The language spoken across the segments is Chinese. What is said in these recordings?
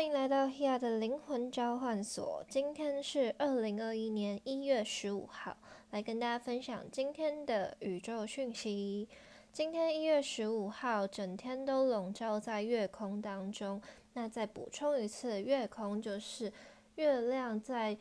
欢迎来到 Hia 的灵魂交换所。今天是二零二一年一月十五号，来跟大家分享今天的宇宙讯息。今天一月十五号，整天都笼罩在月空当中。那再补充一次，月空就是月亮在。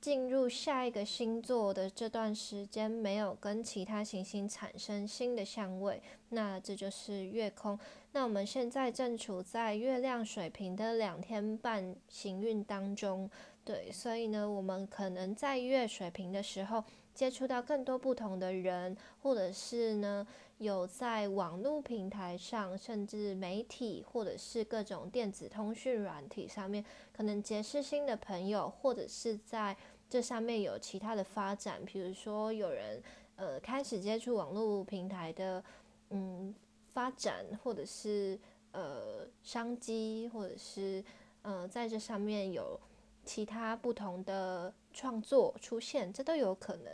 进入下一个星座的这段时间，没有跟其他行星产生新的相位，那这就是月空。那我们现在正处在月亮水平的两天半行运当中，对，所以呢，我们可能在月水平的时候接触到更多不同的人，或者是呢，有在网络平台上，甚至媒体或者是各种电子通讯软体上面，可能结识新的朋友，或者是在。这上面有其他的发展，比如说有人呃开始接触网络平台的嗯发展，或者是呃商机，或者是呃在这上面有其他不同的创作出现，这都有可能。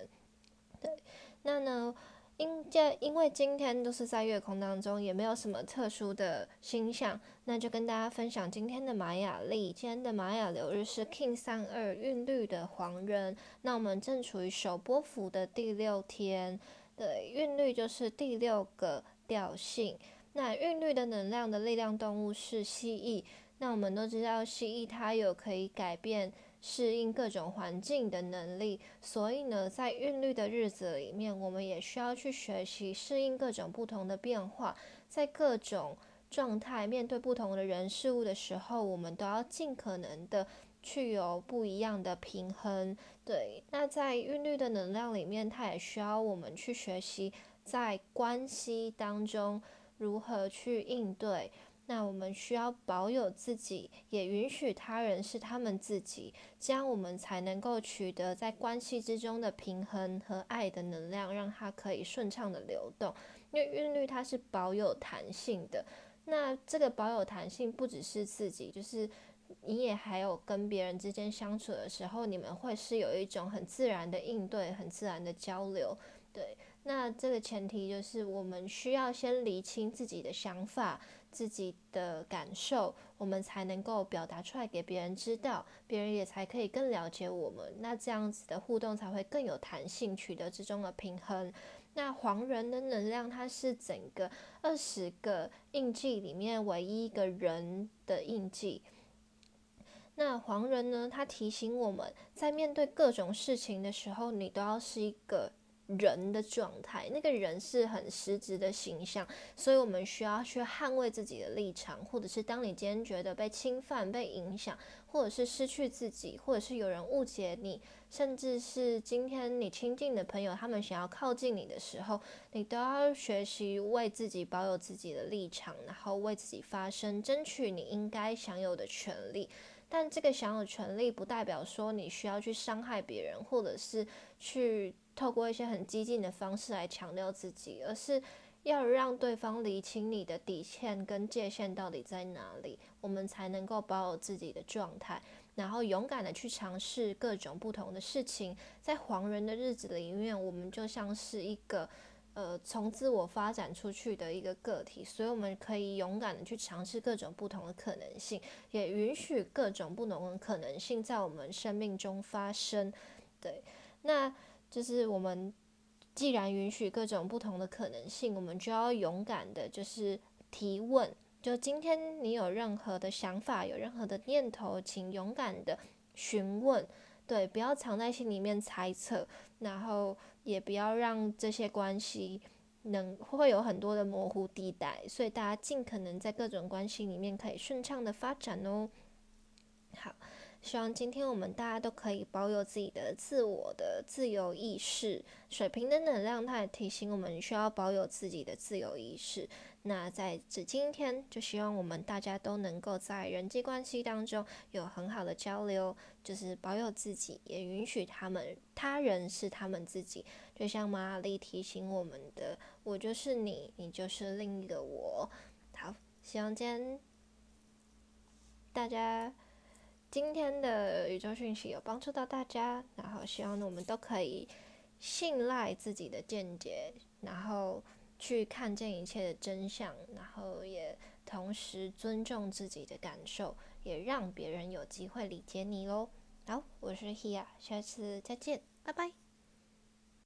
对，那呢？因这因为今天都是在月空当中，也没有什么特殊的星象，那就跟大家分享今天的玛雅历。今天的玛雅流日是 King 三二韵律的黄人，那我们正处于首波幅的第六天，对，韵律就是第六个调性。那韵律的能量的力量动物是蜥蜴，那我们都知道蜥蜴它有可以改变。适应各种环境的能力，所以呢，在韵律的日子里面，我们也需要去学习适应各种不同的变化，在各种状态面对不同的人事物的时候，我们都要尽可能的去有不一样的平衡。对，那在韵律的能量里面，它也需要我们去学习在关系当中如何去应对。那我们需要保有自己，也允许他人是他们自己，这样我们才能够取得在关系之中的平衡和爱的能量，让它可以顺畅的流动。因为韵律它是保有弹性的，那这个保有弹性不只是自己，就是你也还有跟别人之间相处的时候，你们会是有一种很自然的应对，很自然的交流。对，那这个前提就是我们需要先理清自己的想法。自己的感受，我们才能够表达出来给别人知道，别人也才可以更了解我们。那这样子的互动才会更有弹性，取得之中的平衡。那黄人的能量，它是整个二十个印记里面唯一一个人的印记。那黄人呢，他提醒我们在面对各种事情的时候，你都要是一个。人的状态，那个人是很实质的形象，所以我们需要去捍卫自己的立场，或者是当你今天觉得被侵犯、被影响，或者是失去自己，或者是有人误解你，甚至是今天你亲近的朋友他们想要靠近你的时候，你都要学习为自己保有自己的立场，然后为自己发声，争取你应该享有的权利。但这个享有权利，不代表说你需要去伤害别人，或者是去。透过一些很激进的方式来强调自己，而是要让对方理清你的底线跟界限到底在哪里，我们才能够保有自己的状态，然后勇敢的去尝试各种不同的事情。在黄人的日子里面，我们就像是一个呃从自我发展出去的一个个体，所以我们可以勇敢的去尝试各种不同的可能性，也允许各种不同的可能性在我们生命中发生。对，那。就是我们既然允许各种不同的可能性，我们就要勇敢的，就是提问。就今天你有任何的想法，有任何的念头，请勇敢的询问。对，不要藏在心里面猜测，然后也不要让这些关系能会有很多的模糊地带。所以大家尽可能在各种关系里面可以顺畅的发展哦。好。希望今天我们大家都可以保有自己的自我的自由意识。水平的能量，它也提醒我们需要保有自己的自由意识。那在这今天，就希望我们大家都能够在人际关系当中有很好的交流，就是保有自己，也允许他们他人是他们自己。就像玛丽提醒我们的：“我就是你，你就是另一个我。”好，希望今天大家。今天的宇宙讯息有帮助到大家，然后希望呢我们都可以信赖自己的见解，然后去看见一切的真相，然后也。同时尊重自己的感受，也让别人有机会理解你喽。好，我是 Hia，下次再见，拜拜。